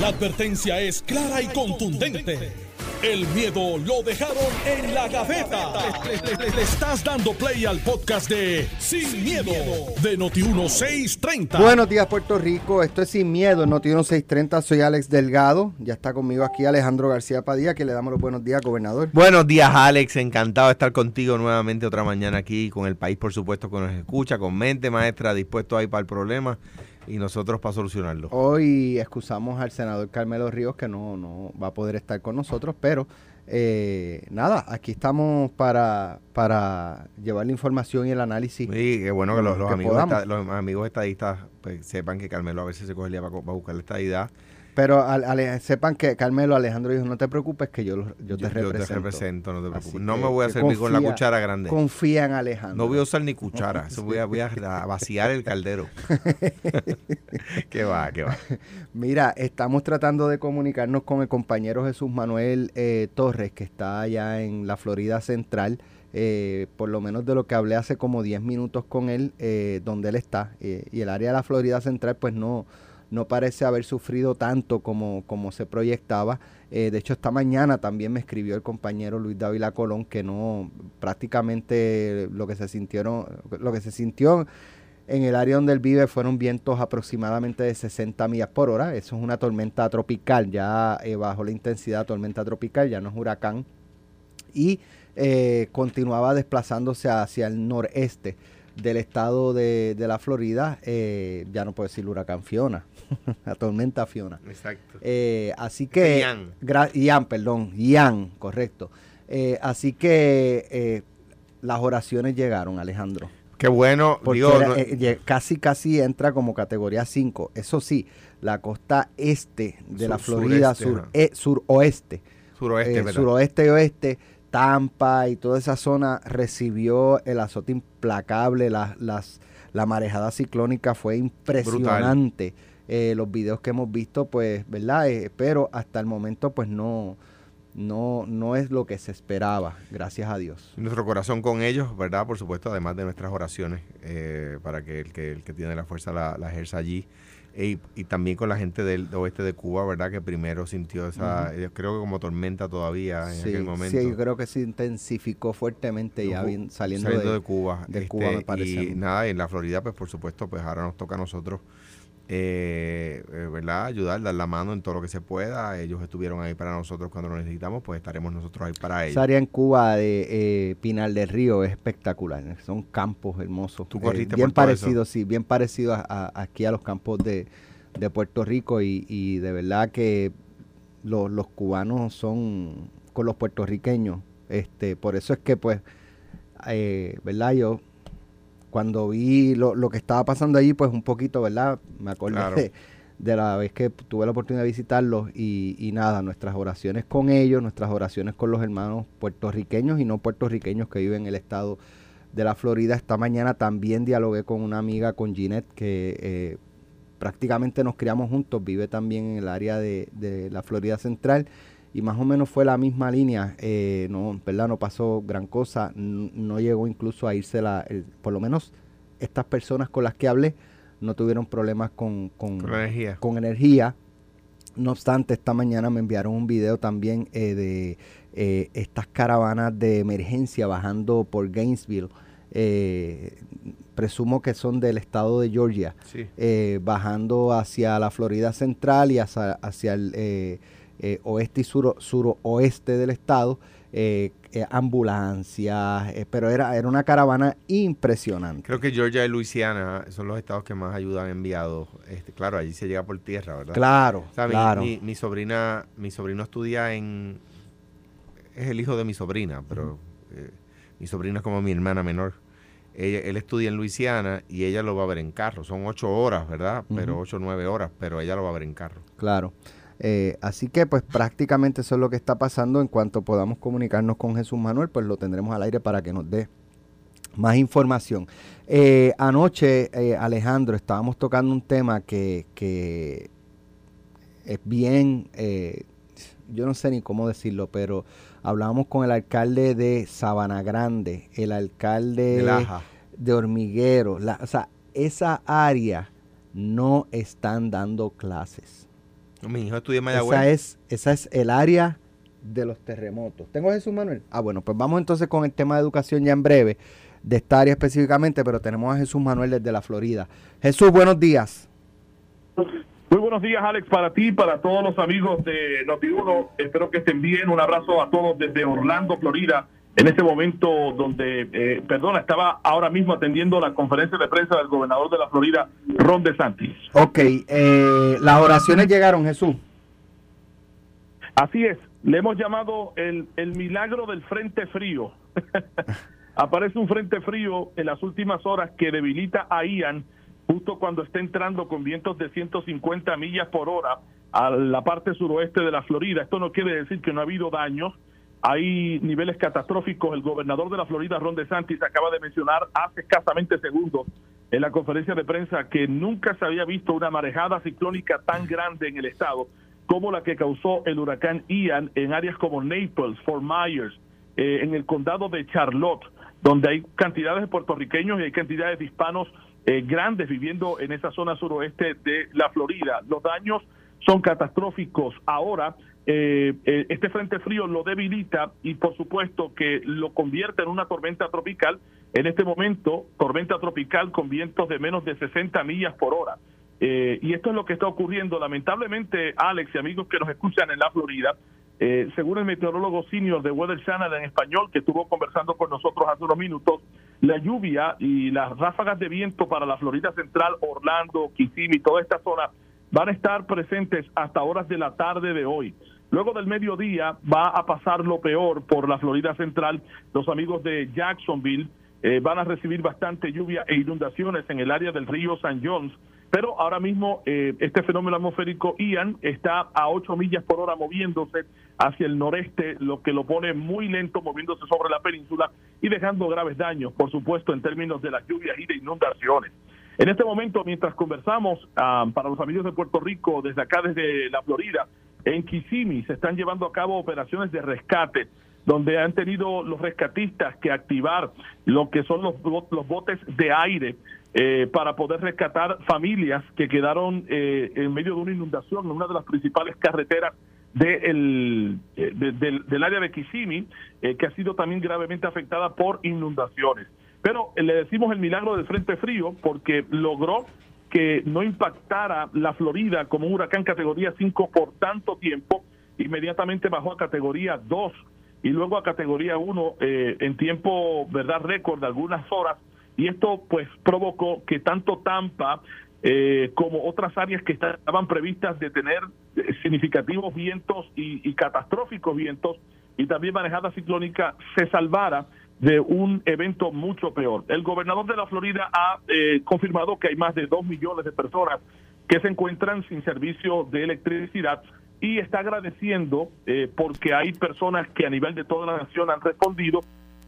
La advertencia es clara y contundente. El miedo lo dejaron en la gaveta. Le, le- le estás dando play al podcast de Sin, miedo, de Noti1630. Buenos días, Puerto Rico. Esto es Sin Miedo, Noti 630. Soy Alex Delgado. Ya está conmigo aquí Alejandro García Padilla, que le damos los buenos días, gobernador. Buenos días, Alex. Encantado de estar contigo nuevamente otra mañana aquí con el país, por supuesto, que nos escucha, con mente maestra, dispuesto ahí para el problema y nosotros para solucionarlo. Hoy excusamos al senador Carmelo Ríos, que no, no va a poder estar con nosotros, pero eh, nada, aquí estamos para, para llevar la información y el análisis. Sí, qué bueno que los, los Que amigos, los amigos estadistas pues, sepan que Carmelo a veces se coge el día para, para buscar la estadidad. Pero al- ale- sepan que Carmelo Alejandro dijo, no te preocupes, que yo, yo te represento. represento, no te Así preocupes. No me voy a servir con la cuchara grande. Confía en Alejandro. No voy a usar ni cuchara. Eso voy a, voy a vaciar el caldero. qué va, qué va. Mira, estamos tratando de comunicarnos con el compañero Jesús Manuel eh, Torres, que está allá en la Florida Central. eh, por lo menos de lo que hablé hace como 10 minutos con él, eh, donde él está. eh, y el área de la Florida Central, pues no, no parece haber sufrido tanto como, como se proyectaba. Eh, de hecho, esta mañana también me escribió el compañero Luis Dávila Colón que no, prácticamente lo que se sintieron, lo que se sintió en el área donde él vive fueron vientos aproximadamente de 60 millas por hora. Eso es una tormenta tropical, ya eh, bajo la intensidad tormenta tropical, ya no es huracán. Y eh, continuaba desplazándose hacia el noreste del estado de, de la Florida. eh, ya no puedo decir huracán Fiona, la tormenta Fiona. Exacto. Eh, así que... Ian. Ian, perdón. Ian, correcto. Eh, así que las oraciones llegaron, Alejandro. Qué bueno. Porque Digo, era- no- lle- casi casi entra como categoría 5. Eso sí, la costa este de la Florida, sureste, sur, eh, suroeste, suroeste, ¿verdad? suroeste y oeste, Tampa y toda esa zona recibió el azote implacable, la, las, la marejada ciclónica fue impresionante. Eh, los videos que hemos visto, pues, ¿verdad? Eh, pero hasta el momento, pues no, no, no es lo que se esperaba, gracias a Dios. Nuestro corazón con ellos, ¿verdad? Por supuesto, además de nuestras oraciones, eh, para que el, que el que tiene la fuerza la, la ejerza allí. Y, y también con la gente del oeste de Cuba, ¿verdad? Que primero sintió esa, yo creo que como tormenta todavía en Sí, aquel momento. sí, yo creo que se intensificó fuertemente ya bien- saliendo, saliendo de, de Cuba. de este, Cuba, me parece Y nada, en la Florida, pues por supuesto, pues ahora nos toca a nosotros, eh, eh, ¿verdad? Ayudar, dar la mano en todo lo que se pueda. Ellos estuvieron ahí para nosotros cuando lo necesitamos, pues estaremos nosotros ahí para ellos. Esa área en Cuba de eh, Pinal del Río es espectacular. Son campos hermosos. ¿Tú Eh, corriste bien por todo parecido, sí, bien parecido a, a- aquí a los campos de, de Puerto Rico y, y de verdad que los, los cubanos son con los puertorriqueños. Este, por eso es que pues, eh, ¿verdad? Yo cuando vi lo, lo que estaba pasando allí, pues un poquito, ¿verdad? Me acordé Claro. de, de la vez que tuve la oportunidad de visitarlos y, y nada, nuestras oraciones con ellos, nuestras oraciones con los hermanos puertorriqueños y no puertorriqueños que viven en el estado de la Florida. Esta mañana también dialogué con una amiga, con Ginette, que eh, prácticamente nos criamos juntos, vive también en el área de, de la Florida Central y más o menos fue la misma línea, eh, no, ¿verdad? No pasó gran cosa, no llegó incluso a irse la, el- por lo menos estas personas con las que hablé no tuvieron problemas con, con, energía. con energía. No obstante, esta mañana me enviaron un video también eh, de eh, estas caravanas de emergencia bajando por Gainesville. eh, presumo que son del estado de Georgia Sí. bajando hacia la Florida Central y hacia, hacia el eh, oeste y suro- suroeste del estado, eh, eh, ambulancias, pero era, era una caravana impresionante. Creo que Georgia y Luisiana son los estados que más ayuda han enviado. Este, claro, allí se llega por tierra, ¿verdad? Claro, O sea, mi- claro. mi, mi sobrina, mi sobrino estudia en, es el hijo de mi sobrina, pero mi sobrina es como mi hermana menor. Ella, él estudia en Luisiana y ella lo va a ver en carro. Son ocho horas, ¿verdad? Pero ocho o nueve horas, pero ella lo va a ver en carro. Claro. Eh, así que pues prácticamente eso es lo que está pasando. En cuanto podamos comunicarnos con Jesús Manuel, pues lo tendremos al aire para que nos dé más información. Eh, anoche, eh, Alejandro, estábamos tocando un tema que, que es bien, eh, yo no sé ni cómo decirlo, pero hablábamos con el alcalde de Sabana Grande, el alcalde de Hormiguero, la- o sea, esa área no están dando clases. Mi hijo estudia en Mayagüez. Esa es, esa es el área de los terremotos. ¿Tengo a Jesús Manuel? Ah, bueno, pues vamos entonces con el tema de educación ya en breve, de esta área específicamente, pero tenemos a Jesús Manuel desde la Florida. Jesús, buenos días. Muy buenos días, Alex, para ti, para todos los amigos de Noti1. Espero que estén bien. Un abrazo a todos desde Orlando, Florida. En este momento donde, eh, perdona, estaba ahora mismo atendiendo la conferencia de prensa del gobernador de la Florida, Ron DeSantis. Ok, eh, las oraciones llegaron, Jesús. Así es, le hemos llamado el, el milagro del frente frío. Aparece un frente frío en las últimas horas que debilita a Ian justo cuando está entrando con vientos de 150 millas por hora a la parte suroeste de la Florida. Esto no quiere decir que no ha habido daños. Hay niveles catastróficos. El gobernador de la Florida, Ron DeSantis, acaba de mencionar hace escasamente segundos en la conferencia de prensa que nunca se había visto una marejada ciclónica tan grande en el estado como la que causó el huracán Ian en áreas como Naples, Fort Myers, eh, en el condado de Charlotte, donde hay cantidades de puertorriqueños y hay cantidades de hispanos eh, grandes viviendo en esa zona suroeste de la Florida. Los daños son catastróficos. Ahora, eh, este frente frío lo debilita y por supuesto que lo convierte en una tormenta tropical. En este momento, tormenta tropical con vientos de menos de 60 millas por hora. Eh, y esto es lo que está ocurriendo. Lamentablemente, Alex y amigos que nos escuchan en la Florida, eh, según el meteorólogo senior de Weather Channel en español, que estuvo conversando con nosotros hace unos minutos, la lluvia y las ráfagas de viento para la Florida Central, Orlando, Kissimmee, toda esta zona, van a estar presentes hasta horas de la tarde de hoy. Luego del mediodía va a pasar lo peor por la Florida Central. Los amigos de Jacksonville eh, van a recibir bastante lluvia e inundaciones en el área del río San Jones pero ahora mismo eh, este fenómeno atmosférico Ian está a 8 millas por hora moviéndose hacia el noreste, lo que lo pone muy lento moviéndose sobre la península y dejando graves daños, por supuesto, en términos de las lluvias y de inundaciones. En este momento, mientras conversamos, ah, para los amigos de Puerto Rico, desde acá, desde la Florida, en Kissimmee se están llevando a cabo operaciones de rescate donde han tenido los rescatistas que activar lo que son los, los botes de aire eh, para poder rescatar familias que quedaron eh, en medio de una inundación en una de las principales carreteras de eh, del, área de Kissimmee, que ha sido también gravemente afectada por inundaciones. Pero le decimos el milagro del Frente Frío porque logró que no impactara la Florida como un huracán categoría 5 por tanto tiempo, inmediatamente bajó a categoría 2 y luego a categoría 1 en tiempo, verdad, récord de algunas horas. Y esto pues provocó que tanto Tampa eh, como otras áreas que estaban previstas de tener eh, significativos vientos y, catastróficos vientos y también manejada ciclónica se salvara de un evento mucho peor. El gobernador de la Florida ha eh, confirmado que hay más de dos millones de personas que se encuentran sin servicio de electricidad y está agradeciendo porque hay personas que a nivel de toda la nación han respondido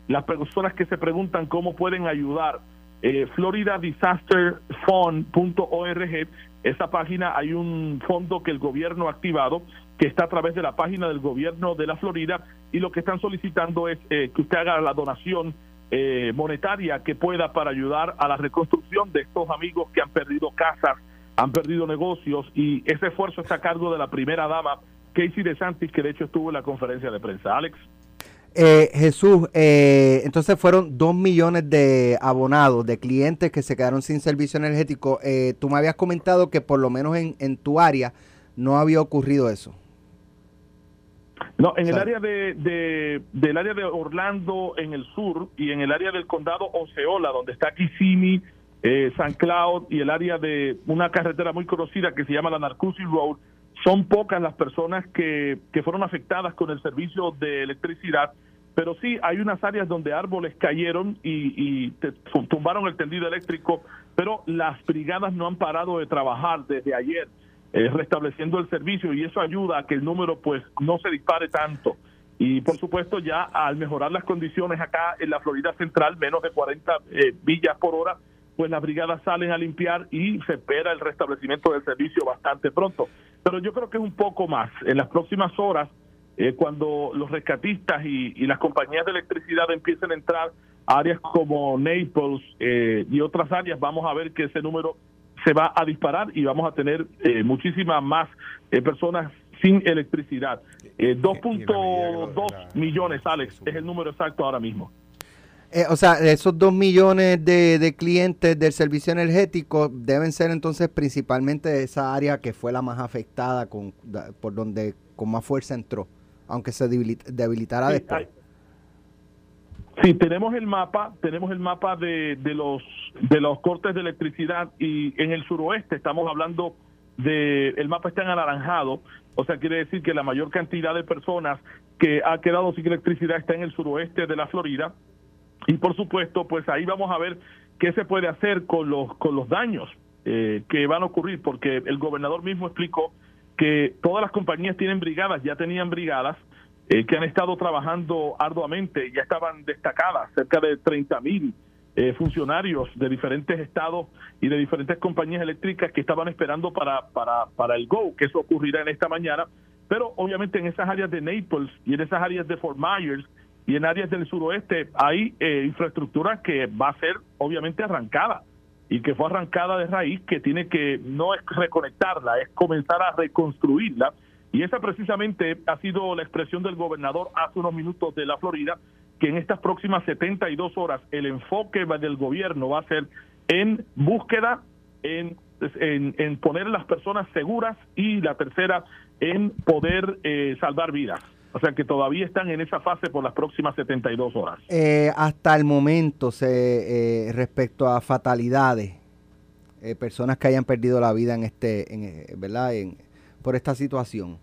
las personas que se preguntan cómo pueden ayudar. Eh, Florida Disaster Fund.org, esa página hay un fondo que el gobierno ha activado que está a través de la página del gobierno de la Florida y lo que están solicitando es eh, que usted haga la donación eh, monetaria que pueda para ayudar a la reconstrucción de estos amigos que han perdido casas, han perdido negocios y ese esfuerzo está a cargo de la primera dama Casey DeSantis que de hecho estuvo en la conferencia de prensa. Alex. Eh, Jesús, eh, entonces fueron dos millones de abonados, de clientes que se quedaron sin servicio energético. Eh, tú me habías comentado que por lo menos en, en tu área no había ocurrido eso. No, en el área de, del área de Orlando en el sur y en el área del condado Oceola, donde está Kissimmee, eh, San Cloud y el área de una carretera muy conocida que se llama la Narcoosee Road, son pocas las personas que, que fueron afectadas con el servicio de electricidad pero sí hay unas áreas donde árboles cayeron y, tumbaron el tendido eléctrico, pero las brigadas no han parado de trabajar desde ayer eh, restableciendo el servicio y eso ayuda a que el número pues no se dispare tanto. Y por supuesto ya al mejorar las condiciones acá en la Florida Central, menos de 40 eh, villas por hora, pues las brigadas salen a limpiar y se espera el restablecimiento del servicio bastante pronto. Pero yo creo que es un poco más. En las próximas horas eh, cuando los rescatistas y, las compañías de electricidad empiecen a entrar a áreas como Naples eh, y otras áreas, vamos a ver que ese número se va a disparar y vamos a tener eh, muchísimas más eh, personas sin electricidad. 2.2 millones, Alex, es el número exacto ahora mismo. o sea, esos 2 millones de, de, clientes del servicio energético deben ser entonces principalmente esa área que fue la más afectada, con, por donde con más fuerza entró, aunque se debilitara después. Sí, tenemos el mapa, tenemos el mapa de, de los de los cortes de electricidad y en el suroeste estamos hablando de el mapa está en anaranjado, o sea, quiere decir que la mayor cantidad de personas que ha quedado sin electricidad está en el suroeste de la Florida. Y por supuesto, pues ahí vamos a ver qué se puede hacer con los con los daños eh, que van a ocurrir, porque el gobernador mismo explicó que todas las compañías tienen brigadas, ya tenían brigadas eh, que han estado trabajando arduamente, ya estaban destacadas, cerca de 30 mil eh, funcionarios de diferentes estados y de diferentes compañías eléctricas que estaban esperando para, para, para el GO, que eso ocurrirá en esta mañana, pero obviamente en esas áreas de Naples y en esas áreas de Fort Myers y en áreas del suroeste hay eh, infraestructura que va a ser obviamente arrancada y que fue arrancada de raíz, que tiene que no es reconectarla, es comenzar a reconstruirla y esa precisamente ha sido la expresión del gobernador hace unos minutos de la Florida, que en estas próximas 72 horas el enfoque del gobierno va a ser en búsqueda, en, en, poner a las personas seguras y la tercera en poder eh, salvar vidas. O sea que todavía están en esa fase por las próximas 72 horas. Eh, hasta el momento, eh, respecto a fatalidades, personas que hayan perdido la vida en este, ¿verdad? Por esta situación.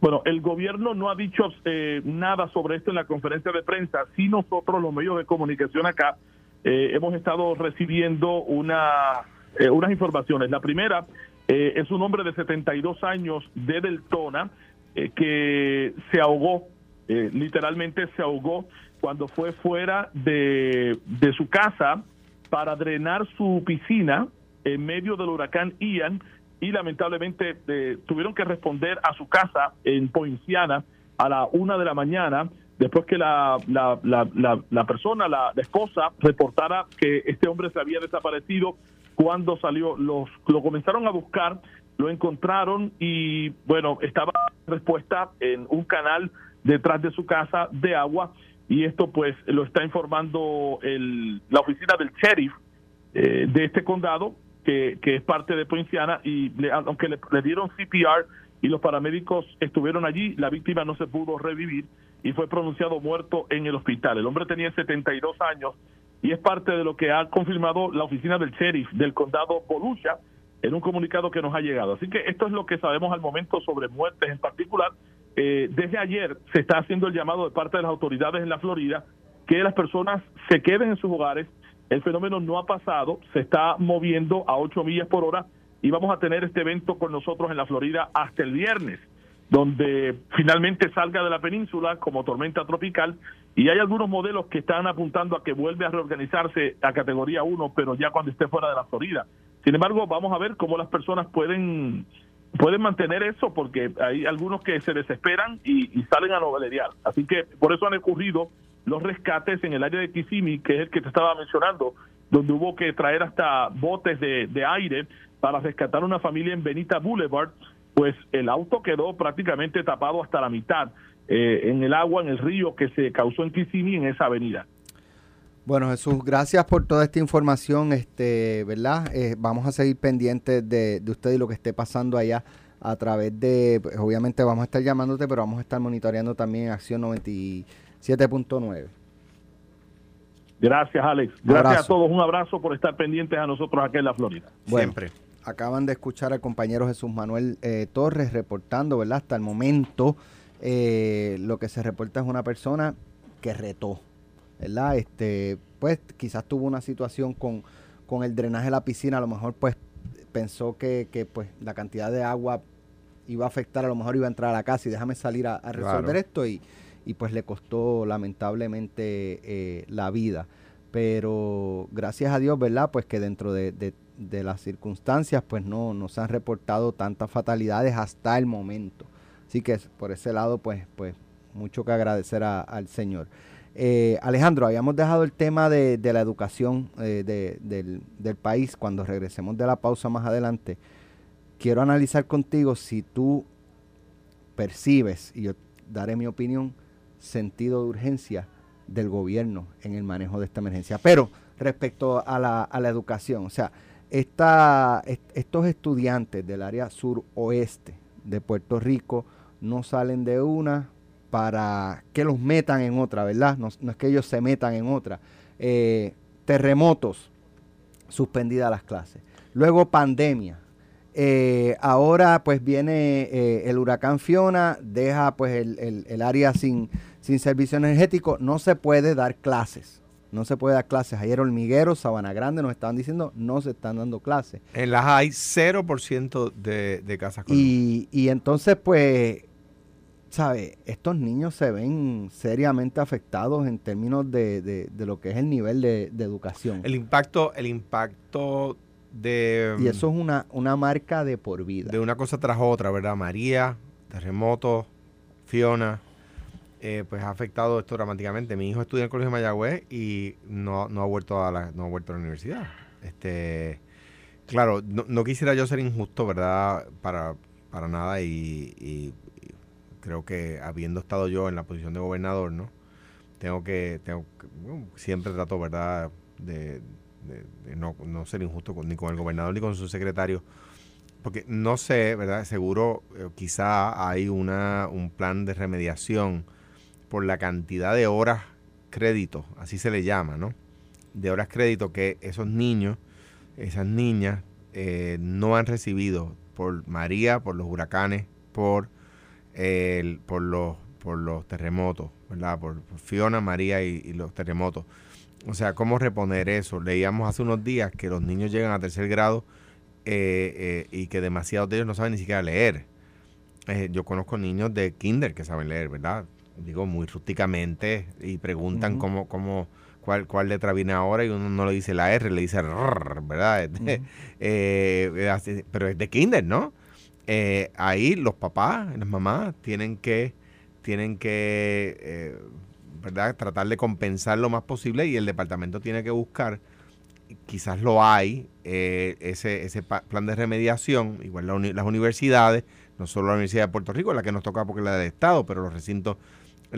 Bueno, el gobierno no ha dicho eh, nada sobre esto en la conferencia de prensa. Sí nosotros, los medios de comunicación acá, eh, hemos estado recibiendo una, eh, unas informaciones. La primera es un hombre de 72 años de Deltona que se ahogó, literalmente se ahogó cuando fue fuera de su casa para drenar su piscina en medio del huracán Ian y lamentablemente eh, tuvieron que responder a su casa en Poinciana a la una de la mañana después que la, la, la, la, persona, la, esposa, reportara que este hombre se había desaparecido cuando salió. Los, lo comenzaron a buscar, lo encontraron y bueno, estaba respuesta en un canal detrás de su casa de agua y esto pues lo está informando el, la oficina del sheriff eh, de este condado que, es parte de Poinciana, y aunque le, dieron CPR y los paramédicos estuvieron allí, la víctima no se pudo revivir y fue pronunciado muerto en el hospital. El hombre tenía 72 años y es parte de lo que ha confirmado la oficina del sheriff del condado Volusia en un comunicado que nos ha llegado. Así que esto es lo que sabemos al momento sobre muertes en particular. Eh, desde ayer se está haciendo el llamado de parte de las autoridades en la Florida que las personas se queden en sus hogares, el fenómeno no ha pasado, se está moviendo a 8 millas por hora y vamos a tener este evento con nosotros en la Florida hasta el viernes, donde finalmente salga de la península como tormenta tropical y hay algunos modelos que están apuntando a que vuelve a reorganizarse a categoría 1, pero ya cuando esté fuera de la Florida. Sin embargo, vamos a ver cómo las personas pueden pueden mantener eso porque hay algunos que se desesperan y, salen a novelear. Así que por eso han ocurrido los rescates en el área de Kissimmee, que es el que te estaba mencionando, donde hubo que traer hasta botes de, aire para rescatar una familia en Benita Boulevard, pues el auto quedó prácticamente tapado hasta la mitad eh, en el agua, en el río que se causó en Kissimmee, en esa avenida. Bueno, Jesús, gracias por toda esta información, este, ¿verdad? Eh, vamos a seguir pendientes de, de usted y lo que esté pasando allá a través de, pues, obviamente vamos a estar llamándote, pero vamos a estar monitoreando también Acción 90 7.9. Gracias, Alex. Gracias a todos. Un abrazo por estar pendientes a nosotros aquí en la Florida. Siempre. Acaban de escuchar al compañero Jesús Manuel eh, Torres reportando, ¿verdad? Hasta el momento eh, lo que se reporta es una persona que retó, ¿verdad? Este, pues quizás tuvo una situación con, con el drenaje de la piscina, a lo mejor pues pensó que, que pues la cantidad de agua iba a afectar, a lo mejor iba a entrar a la casa y déjame salir a, resolver esto y y pues le costó lamentablemente eh, la vida. Pero gracias a Dios, ¿verdad? Pues que dentro de, las circunstancias pues no nos han reportado tantas fatalidades hasta el momento. Así que por ese lado pues, pues mucho que agradecer al Señor. Eh, Alejandro, habíamos dejado el tema de, la educación eh, del, país cuando regresemos de la pausa más adelante. Quiero analizar contigo si tú percibes, y yo daré mi opinión, sentido de urgencia del gobierno en el manejo de esta emergencia. Pero respecto a la, a la educación, o sea, esta, estos estudiantes del área suroeste de Puerto Rico no salen de una para que los metan en otra, ¿verdad? No, es que ellos se metan en otra. Eh, terremotos, suspendidas las clases. Luego pandemia. Eh, ahora pues viene eh, el huracán Fiona, deja pues el, el área sin, sin servicio energético. No se puede dar clases no se puede dar clases. Ayer Hormiguero, Sabana Grande nos estaban diciendo no se están dando clases. En las hay 0% de, de casas con y, y entonces, pues, ¿sabe? Estos niños se ven seriamente afectados en términos de, de, lo que es el nivel de, educación. El impacto, el impacto de... Y eso es una, una marca de por vida. De una cosa tras otra, ¿verdad? María, terremoto, Fiona. Eh, pues ha afectado esto dramáticamente. Mi hijo estudia en el Colegio de Mayagüez y no, no, ha vuelto a la, no ha vuelto a la universidad. Este, claro, no, quisiera yo ser injusto, ¿verdad? Para, para nada y, creo que habiendo estado yo en la posición de gobernador, ¿no? Tengo que, tengo siempre trato, ¿verdad? De, no, no, ser injusto ni con el gobernador ni con su secretario porque no sé, ¿verdad? Seguro eh, quizá hay una, un plan de remediación por la cantidad de horas crédito, así se le llama, ¿no? De horas crédito que esos niños, esas niñas, eh, no han recibido por María, por los huracanes, por, el, por, los, por los terremotos, ¿verdad? Por, Fiona, María y, los terremotos. O sea, ¿cómo reponer eso? Leíamos hace unos días que los niños llegan a tercer grado eh, eh, y que demasiados de ellos no saben ni siquiera leer. yo conozco niños de kinder que saben leer, ¿verdad? digo muy rústicamente, y preguntan cómo, cómo, cuál, cuál letra viene ahora y uno no le dice la R, le dice R, ¿verdad? Eh, pero es de kinder, ¿no? Eh, ahí los papás, las mamás tienen que, tienen que, eh, ¿verdad? Tratar de compensar lo más posible y el departamento tiene que buscar, quizás lo hay, ese, ese plan de remediación, igual las universidades, no solo la Universidad de Puerto Rico, la que nos toca porque es la del Estado, pero los recintos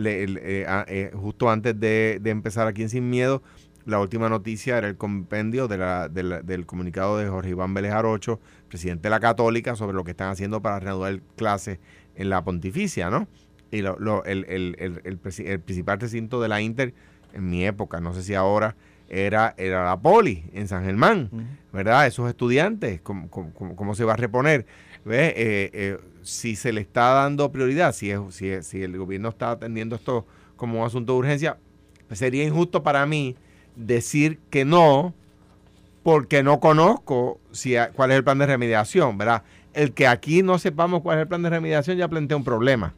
eh, eh, justo antes de, empezar aquí en Sin Miedo, la última noticia era el compendio de la, del comunicado de Jorge Iván Vélez Arocho, presidente de la Católica, sobre lo que están haciendo para reanudar clases en la pontificia, ¿no? Y lo, el, el, el, principal recinto de la Inter, en mi época, no sé si ahora, era, era la Poli, en San Germán, ¿verdad? Esos estudiantes, ¿cómo, cómo, se va a reponer? ¿Ves? Eh, eh si se le está dando prioridad, si, es, si, si el gobierno está atendiendo esto como un asunto de urgencia, pues sería injusto para mí decir que no, porque no conozco si, cuál es el plan de remediación, ¿verdad? El que aquí no sepamos cuál es el plan de remediación ya plantea un problema,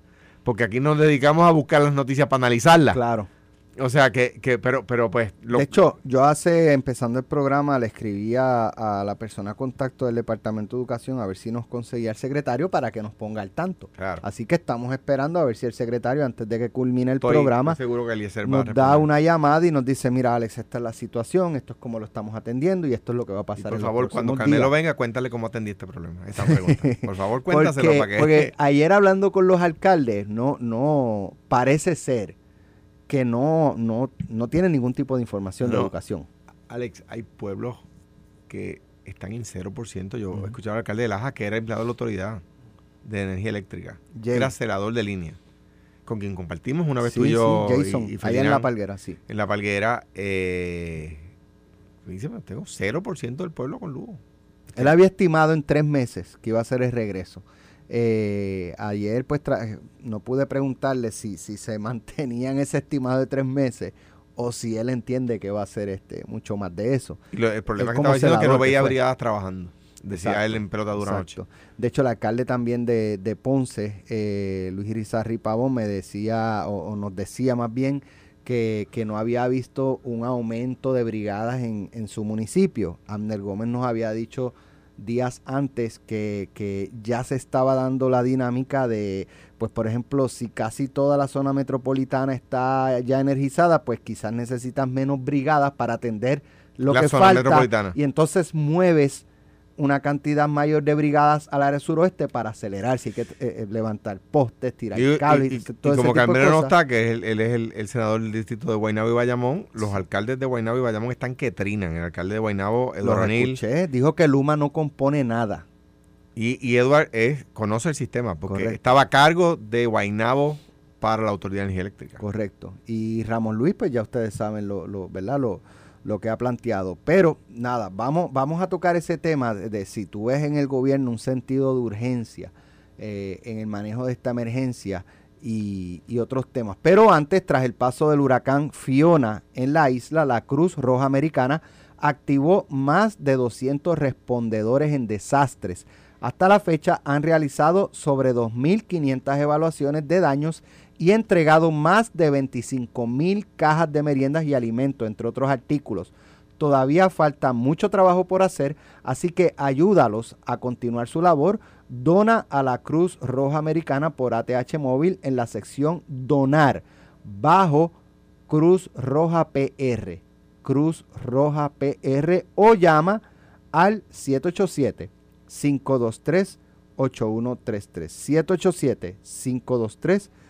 porque aquí nos dedicamos a buscar las noticias para analizarlas. Claro. O sea, que, que pero, pero pues... de hecho, yo hace, empezando el programa, le escribí a, la persona contacto del Departamento de Educación a ver si nos conseguía el secretario para que nos ponga al tanto. Así que estamos esperando a ver si el secretario, antes de que culmine el programa, seguro que nos da una llamada y nos dice, mira Alex, esta es la situación, esto es como lo estamos atendiendo y esto es lo que va a pasar. por favor, cuando Canelo venga, cuéntale cómo atendí este problema. Esta pregunta. Por favor, cuéntaselo para que... Porque ayer hablando con los alcaldes, no, no, parece ser que no, no, no tienen ningún tipo de información de educación. Alex, hay pueblos que están en 0%. Yo he escuchado al alcalde de Laja que era empleado de la autoridad de energía eléctrica. Era celador de línea. Con quien compartimos una vez tú y yo. Jason, allá en La Palguera, sí. En La Palguera, eh, dice, tengo 0% del pueblo con luz. Él había estimado en tres meses que iba a ser el regreso. Eh, ayer pues no pude preguntarle si, si se mantenían ese estimado de tres meses o si él entiende que va a ser este mucho más de eso. el problema que estaba diciendo es que no veía brigadas trabajando. Decía él en pelota dura noche. De hecho, el alcalde también de, de Ponce, eh, Luis Irizarri Pavón, me decía, o, nos decía más bien, que, que, no había visto un aumento de brigadas en, en su municipio. Amner Gómez nos había dicho días antes que, ya se estaba dando la dinámica de pues por ejemplo, si casi toda la zona metropolitana está ya energizada, pues quizás necesitas menos brigadas para atender lo que falta. Y entonces mueves una cantidad mayor de brigadas al área suroeste para acelerar, si hay que eh, eh, levantar postes, tirar cables. Y, como Carmelo no está, que él, es el, senador del distrito de Guaynabo y Bayamón, los alcaldes de Guaynabo y Bayamón están que trinan. El alcalde de Guaynabo, Eduardo dijo que Luma no compone nada. Y, y Eduard es, conoce el sistema, porque estaba a cargo de Guaynabo para la Autoridad de Energía Eléctrica. Correcto. Y Ramón Luis, pues ya ustedes saben lo, lo ¿verdad? Lo, lo que ha planteado. Pero nada, vamos, vamos a tocar ese tema de, si tú ves en el gobierno un sentido de urgencia eh, en el manejo de esta emergencia y, y, otros temas. Pero antes, tras el paso del huracán Fiona en la isla, la Cruz Roja Americana activó más de 200 respondedores en desastres. Hasta la fecha han realizado sobre 2.500 evaluaciones de daños y entregado más de 25 mil cajas de meriendas y alimentos, entre otros artículos. Todavía falta mucho trabajo por hacer, así que ayúdalos a continuar su labor. Dona a la Cruz Roja Americana por ATH Móvil en la sección Donar, bajo Cruz Roja PR. Cruz Roja PR o llama al 787 523 8133 787 523 8133.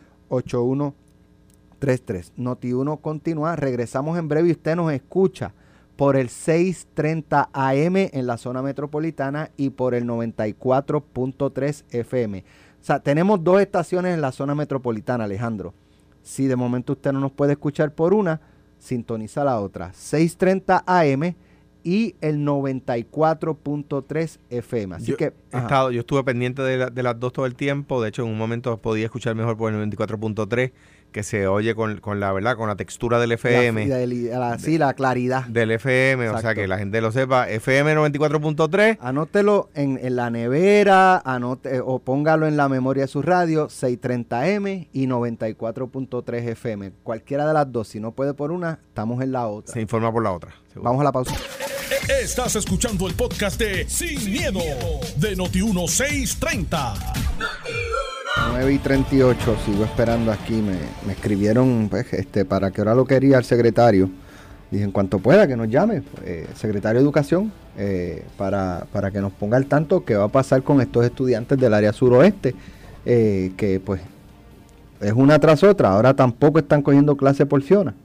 Noti1 continúa. Regresamos en breve y usted nos escucha por el 630 AM en la zona metropolitana y por el 94.3 FM. O sea, tenemos dos estaciones en la zona metropolitana, Alejandro. Si de momento usted no nos puede escuchar por una, sintoniza la otra. 630 AM y el 94.3 FM. Así yo, que estado, yo estuve pendiente de, de, las dos todo el tiempo. De hecho, en un momento podía escuchar mejor por el 94.3 que se oye con, con, la verdad, con la textura del FM. La, sí, la claridad. Del FM, o sea, que la gente lo sepa. FM 94.3. Anótelo en, en, la nevera, anote, o póngalo en la memoria de su radio, 630M y 94.3 FM. Cualquiera de las dos, si no puede por una, estamos en la otra. Se informa por la otra. Vamos a la pausa. Estás escuchando el podcast de Sin, miedo, de Noti 1630. 9 y 38, sigo esperando aquí. Me, escribieron pues, este, para que ahora lo quería el secretario. Dije, en cuanto pueda, que nos llame, eh, secretario de Educación, eh, para, para, que nos ponga al tanto qué va a pasar con estos estudiantes del área suroeste, eh, que pues es una tras otra. Ahora tampoco están cogiendo clase por Fiona.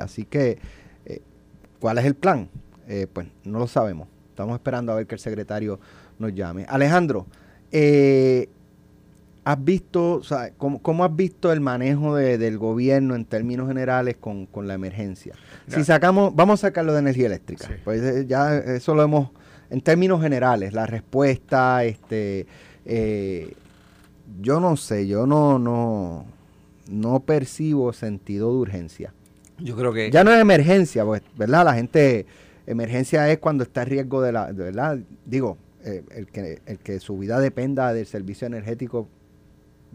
así que, ¿cuál es el plan? pues no lo sabemos. Estamos esperando a ver que el secretario nos llame. Alejandro, eh, has visto, o sea, ¿cómo, has visto el manejo del gobierno en términos generales con, la emergencia? Si sacamos, vamos a sacarlo de energía eléctrica, pues eh, ya eso lo hemos, en términos generales, la respuesta, este, eh, yo no sé, yo no, no, no percibo sentido de urgencia. Yo creo que... Ya no es emergencia, pues, ¿verdad? La gente, emergencia es cuando está en riesgo de la, ¿verdad? Digo, eh, el, que, el que su vida dependa del servicio energético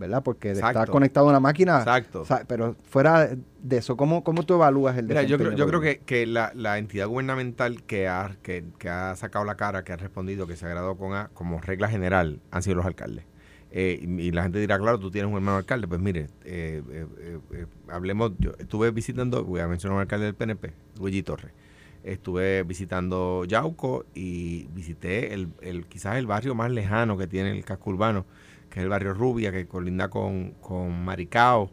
¿verdad? Porque está conectado a una máquina. Exacto. pero fuera de eso, ¿cómo, cómo tú evalúas el Mira, yo creo, yo creo que, que la, la, entidad gubernamental que ha, que, ha sacado la cara, que ha respondido, que se ha graduado con A, como regla general, han sido los alcaldes. Eh, y, la gente dirá, claro, tú tienes un hermano alcalde. Pues mire, eh, eh, hablemos, yo estuve visitando, voy a mencionar un alcalde del PNP, Luigi Torres. Estuve visitando Yauco y visité el, el, quizás el barrio más lejano que tiene el casco urbano, que es el barrio Rubia, que colinda con, con Maricao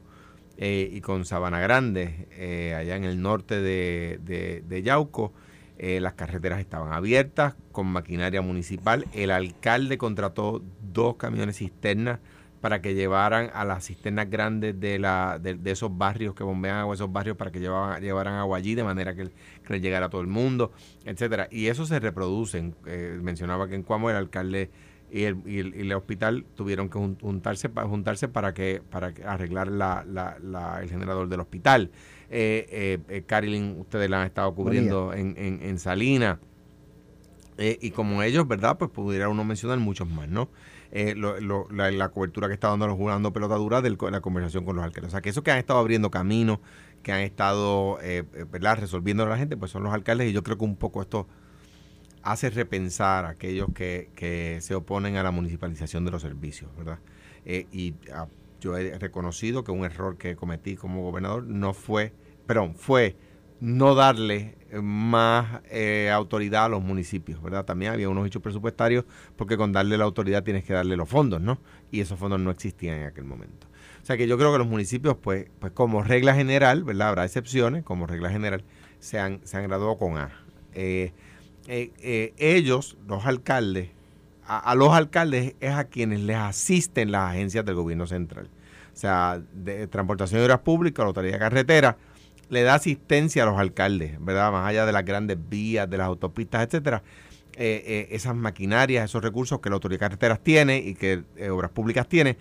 eh, y con Sabana Grande, eh, allá en el norte de, Yauco. Eh, las carreteras estaban abiertas con maquinaria municipal. El alcalde contrató dos camiones cisternas para que llevaran a las cisternas grandes de, la, de, esos barrios que bombean agua, esos barrios para que llevaran agua allí de manera que, que llegara a todo el mundo, etcétera. Y eso se reproduce. mencionaba que en Cuamo el alcalde y el, y el, hospital tuvieron que juntarse, juntarse para que para arreglar la, la, el generador del hospital. Eh, eh, eh ustedes la han estado cubriendo en, en, en Salina. Eh, y como ellos, ¿verdad? Pues pudiera uno mencionar muchos más, ¿no? la, cobertura que está dando los jugando pelota dura de la conversación con los alcaldes. O sea, que eso que han estado abriendo camino, que han estado, ¿verdad? Resolviendo a la gente, pues son los alcaldes y yo creo que un poco esto hace repensar a aquellos que, se oponen a la municipalización de los servicios, ¿verdad? Eh, y ah, yo he reconocido que un error que cometí como gobernador no fue, perdón, fue no darle más eh, autoridad a los municipios, ¿verdad? También había unos hechos presupuestarios porque con darle la autoridad tienes que darle los fondos, ¿no? Y esos fondos no existían en aquel momento. O sea que yo creo que los municipios, pues, pues como regla general, ¿verdad? Habrá excepciones, como regla general, se han, se han graduado con A. Eh, eh, ellos, los alcaldes, a, los alcaldes es a quienes les asisten las agencias del gobierno central. O sea, de transportación de obras públicas, autoridad de carretera, le da asistencia a los alcaldes, ¿verdad? Más allá de las grandes vías, de las autopistas, etcétera. Eh, eh, esas maquinarias, esos recursos que la autoridad de carreteras tiene y que eh, obras públicas tiene,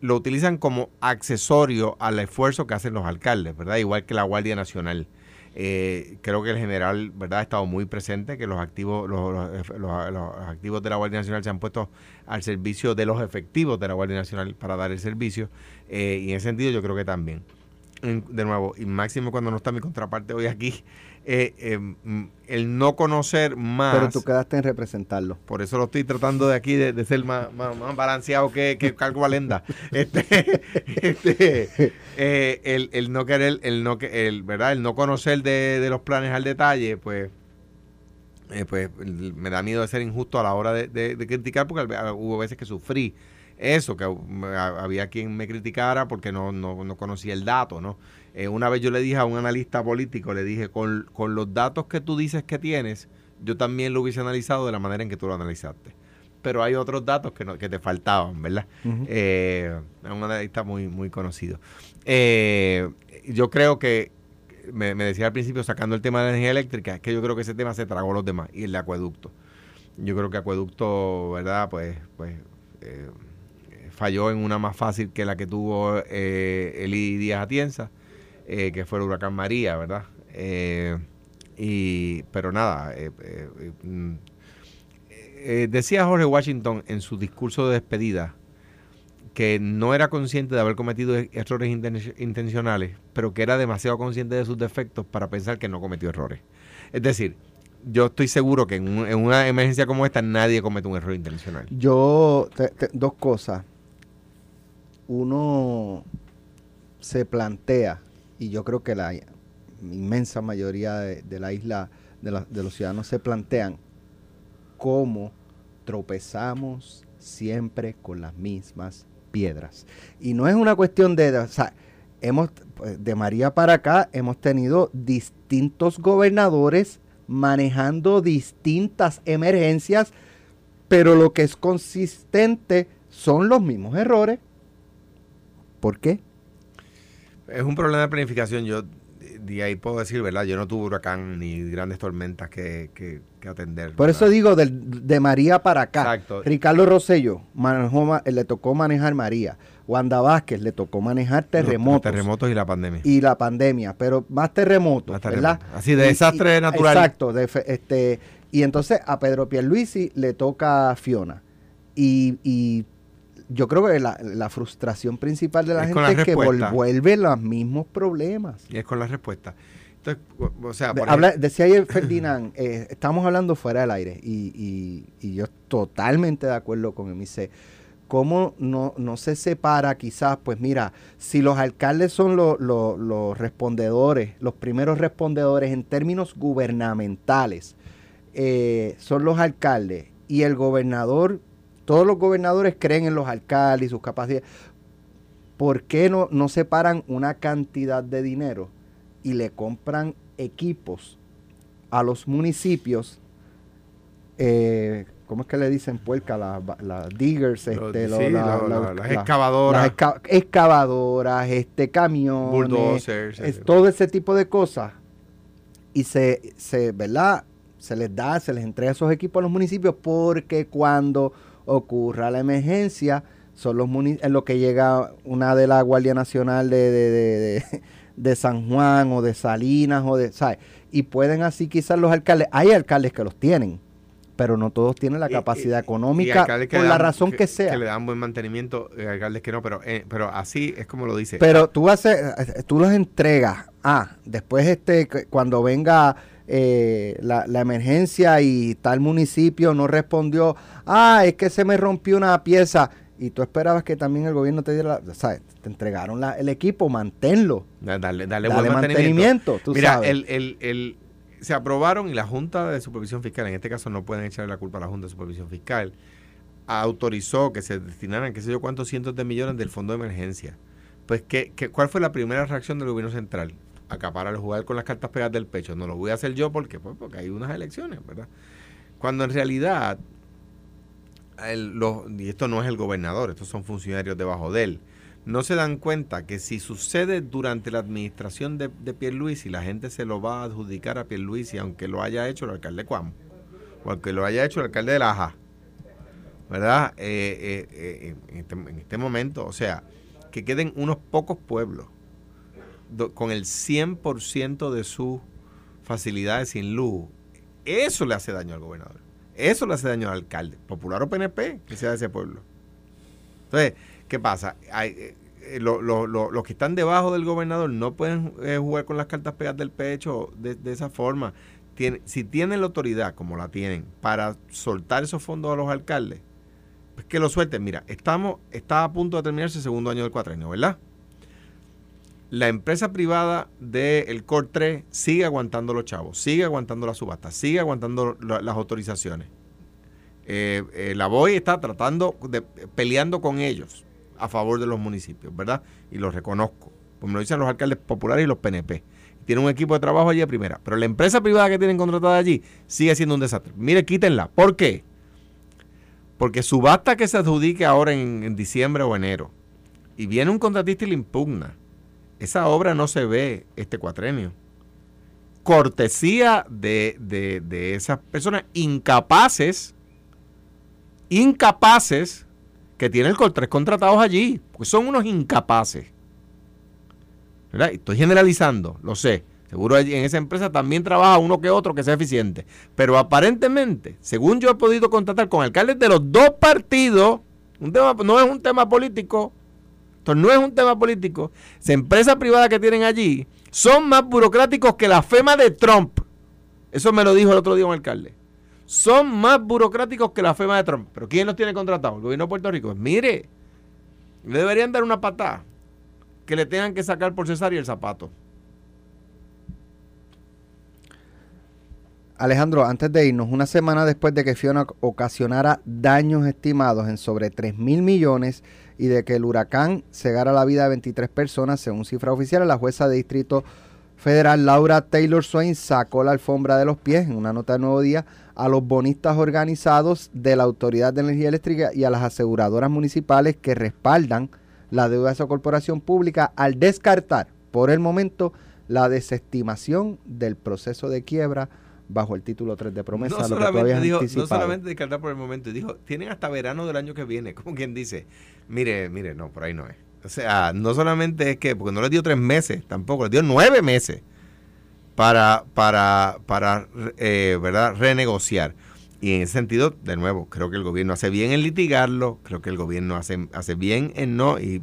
lo utilizan como accesorio al esfuerzo que hacen los alcaldes, ¿verdad? Igual que la Guardia Nacional. Creo que el general, ¿verdad? Ha estado muy presente, que los activos, los, los, activos de la Guardia Nacional se han puesto al servicio de los efectivos de la Guardia Nacional para dar el servicio. y en ese sentido yo creo que también de nuevo, y máximo cuando no está mi contraparte hoy aquí, eh, em, el no conocer más. Pero tú quedaste en representarlo. Por eso lo estoy tratando de aquí de, ser más, balanceado que, que Cargo Valenda. este, este eh, el, el, no querer, el no el, ¿verdad? El no conocer de, los planes al detalle, pues. Eh, pues me da miedo de ser injusto a la hora de, de criticar porque hubo veces que sufrí eso, que había quien me criticara porque no, no, conocía el dato, ¿no? Eh, una vez yo le dije a un analista político, le dije, con, los datos que tú dices que tienes, yo también lo hubiese analizado de la manera en que tú lo analizaste. Pero hay otros datos que, no, que te faltaban, ¿verdad? Eh, un analista muy, muy conocido. Eh, yo creo que, me, decía al principio, sacando el tema de la energía eléctrica, es que yo creo que ese tema se tragó los demás, y el de acueducto. Yo creo que acueducto, ¿verdad? Pues, pues falló en una más fácil que la que tuvo eh, Eli Díaz Atienza, eh, que fue el huracán María, ¿verdad? Eh, y, pero nada, eh, mm, decía Jorge Washington en su discurso de despedida que no era consciente de haber cometido e-, errores intencionales, pero que era demasiado consciente de sus defectos para pensar que no cometió errores. Es decir, yo estoy seguro que en, una emergencia como esta nadie comete un error intencional. Yo, dos cosas uno se plantea, y yo creo que la inmensa mayoría de, la isla, de, de, los ciudadanos se plantean, cómo tropezamos siempre con las mismas piedras. Y no es una cuestión de, o sea, hemos, de María para acá hemos tenido distintos gobernadores manejando distintas emergencias, pero lo que es consistente son los mismos errores. ¿Por qué? Es un problema de planificación. Yo de ahí puedo decir, ¿verdad? Yo no tuve huracán ni grandes tormentas que, que, atender. Por eso digo, de, María para acá. Exacto. Ricardo Rosello manejó, le tocó manejar María. Wanda Vázquez le tocó manejar terremotos. terremotos y la pandemia. Y la pandemia, pero más terremotos, ¿verdad? Así, de desastre natural. Exacto. este, y entonces a Pedro Pierluisi le toca Fiona. Y, y yo creo que la, frustración principal de la gente es que vuelve los mismos problemas. Y es con la respuesta. Entonces, o sea, decía ayer Ferdinand, eh, estamos hablando fuera del aire y, y, yo totalmente de acuerdo con él. dice, ¿cómo no, no se separa quizás? Pues mira, si los alcaldes son los respondedores, los primeros respondedores en términos gubernamentales, eh, son los alcaldes y el gobernador todos los gobernadores creen en los alcaldes y sus capacidades. ¿Por qué no, no separan una cantidad de dinero y le compran equipos a los municipios? Eh, ¿Cómo es que le dicen puerca? Las diggers, este, las excavadoras. excavadoras, este, camiones. Bulldozers. todo ese tipo de cosas. Y se, se, ¿verdad? Se les da, se les entrega esos equipos a los municipios porque cuando ocurra la emergencia, son los en lo que llega una de la Guardia Nacional de, de, de, San Juan o de Salinas o de, ¿sabes? Y pueden así quizás los alcaldes, hay alcaldes que los tienen, pero no todos tienen la capacidad económica por la razón que, sea. Que le dan buen mantenimiento, hay alcaldes que no, pero, eh, pero así es como lo dice. Pero tú haces, tú los entregas, ah, después este, cuando venga eh, la, emergencia y tal municipio no respondió, ah, es que se me rompió una pieza y tú esperabas que también el gobierno te diera, la, ¿sabes? Te entregaron el equipo, manténlo. Dale, dale, buen mantenimiento. Mira, El, se aprobaron y la Junta de Supervisión Fiscal, en este caso no pueden echarle la culpa a la Junta de Supervisión Fiscal, autorizó que se destinaran qué sé yo cuántos cientos de millones del fondo de emergencia. Pues, ¿qué, qué, cuál fue la primera reacción del gobierno central? Acaparar el jugar con las cartas pegadas del pecho. No lo voy a hacer yo porque, pues, porque hay unas elecciones, ¿verdad? Cuando en realidad, y esto no es el gobernador, estos son funcionarios debajo de él, no se dan cuenta que si sucede durante la administración de, de Pierluisi, la gente se lo va a adjudicar a Pierluisi, aunque lo haya hecho el alcalde Cuamo, o aunque lo haya hecho el alcalde de Laja, ¿verdad? Eh, eh, eh, este, en, este, momento, o sea, que queden unos pocos pueblos con el 100% de sus facilidades sin luz, eso le hace daño al gobernador. Eso le hace daño al alcalde, popular o PNP, que sea de ese pueblo. Entonces, ¿qué pasa? Hay, los que están debajo del gobernador no pueden jugar con las cartas pegadas del pecho de, de esa forma. si tienen la autoridad, como la tienen, para soltar esos fondos a los alcaldes, pues que lo suelten. Mira, estamos, está a punto de terminarse el segundo año del cuatrenio, ¿verdad? La empresa privada del Core 3 sigue aguantando los chavos, sigue aguantando la subasta, sigue aguantando las autorizaciones. Eh, eh, la BOI está tratando, de, peleando con ellos a favor de los municipios, ¿verdad? Y los reconozco, como lo dicen los alcaldes populares y los PNP. Tiene un equipo de trabajo allí de primera, pero la empresa privada que tienen contratada allí sigue siendo un desastre. Mire, quítenla. ¿Por qué? Porque subasta que se adjudique ahora en, diciembre o enero y viene un contratista y le impugna, esa obra no se ve este cuatrenio. Cortesía de, de esas personas incapaces, incapaces, que tienen tres contratados allí, porque son unos incapaces. Estoy generalizando, lo sé. Seguro en esa empresa también trabaja uno que otro que sea eficiente. Pero aparentemente, según yo he podido contactar con alcaldes de los dos partidos, no es un tema político, no es un tema político, esa empresa privada que tienen allí son más burocráticos que la FEMA de Trump. Eso me lo dijo el otro día un alcalde. Son más burocráticos que la FEMA de Trump. ¿Pero quién los tiene contratados? El gobierno de Puerto Rico. Mire, le deberían dar una patada que le tengan que sacar por cesárea el zapato. Alejandro, antes de irnos, una semana después de que Fiona ocasionara daños estimados en sobre 3 mil millones y de que el huracán cegara la vida de 23 personas, según cifras oficiales, la jueza de distrito federal Laura Taylor Swain sacó la alfombra de los pies en una nota de nuevo día a los bonistas organizados de la Autoridad de Energía Eléctrica y a las aseguradoras municipales que respaldan la deuda de esa corporación pública al descartar por el momento la desestimación del proceso de quiebra bajo el título 3 de promesa. No, solamente, dijo, no solamente descartar por el momento, dijo, tienen hasta verano del año que viene, como quien dice, mire, mire, no, por ahí no es. O sea, no solamente es que, porque no les dio tres meses, tampoco, les dio nueve meses para, para, para eh, ¿verdad? renegociar. Y en ese sentido, de nuevo, creo que el gobierno hace bien en litigarlo, creo que el gobierno hace, hace bien en no, y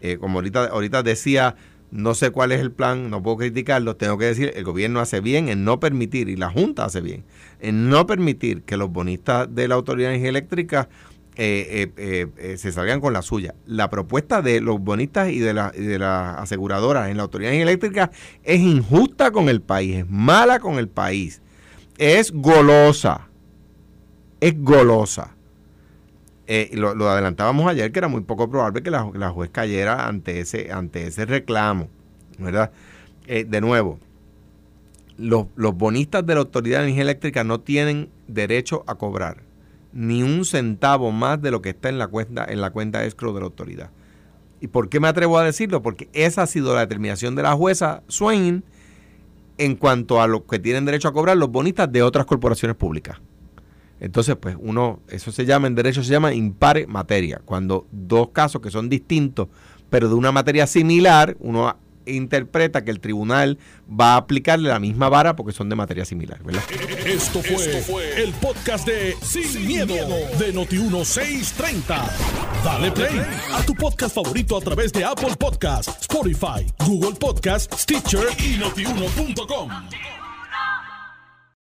eh, como ahorita, ahorita decía no sé cuál es el plan, no puedo criticarlo, tengo que decir, el gobierno hace bien en no permitir, y la Junta hace bien, en no permitir que los bonistas de la Autoridad de Eléctrica eh, eh, eh, se salgan con la suya. La propuesta de los bonistas y de, la, de las aseguradoras en la Autoridad de Eléctrica es injusta con el país, es mala con el país, es golosa, es golosa. Lo, lo, adelantábamos ayer que era muy poco probable que la, la juez cayera ante ese, ante ese reclamo, ¿verdad? de nuevo, los, los bonistas de la Autoridad de Energía Eléctrica no tienen derecho a cobrar ni un centavo más de lo que está en la cuenta en la cuenta escrow de la autoridad. ¿Y por qué me atrevo a decirlo? Porque esa ha sido la determinación de la jueza Swain en cuanto a lo que tienen derecho a cobrar los bonistas de otras corporaciones públicas. Entonces, pues uno, eso se llama en derecho, se llama impare materia. Cuando dos casos que son distintos, pero de una materia similar, uno interpreta que el tribunal va a aplicarle la misma vara porque son de materia similar, ¿verdad? Esto fue, el podcast de Sin, miedo, de Noti1630. Dale play a tu podcast favorito a través de Apple Podcasts, Spotify, Google Podcasts, Stitcher y notiuno.com.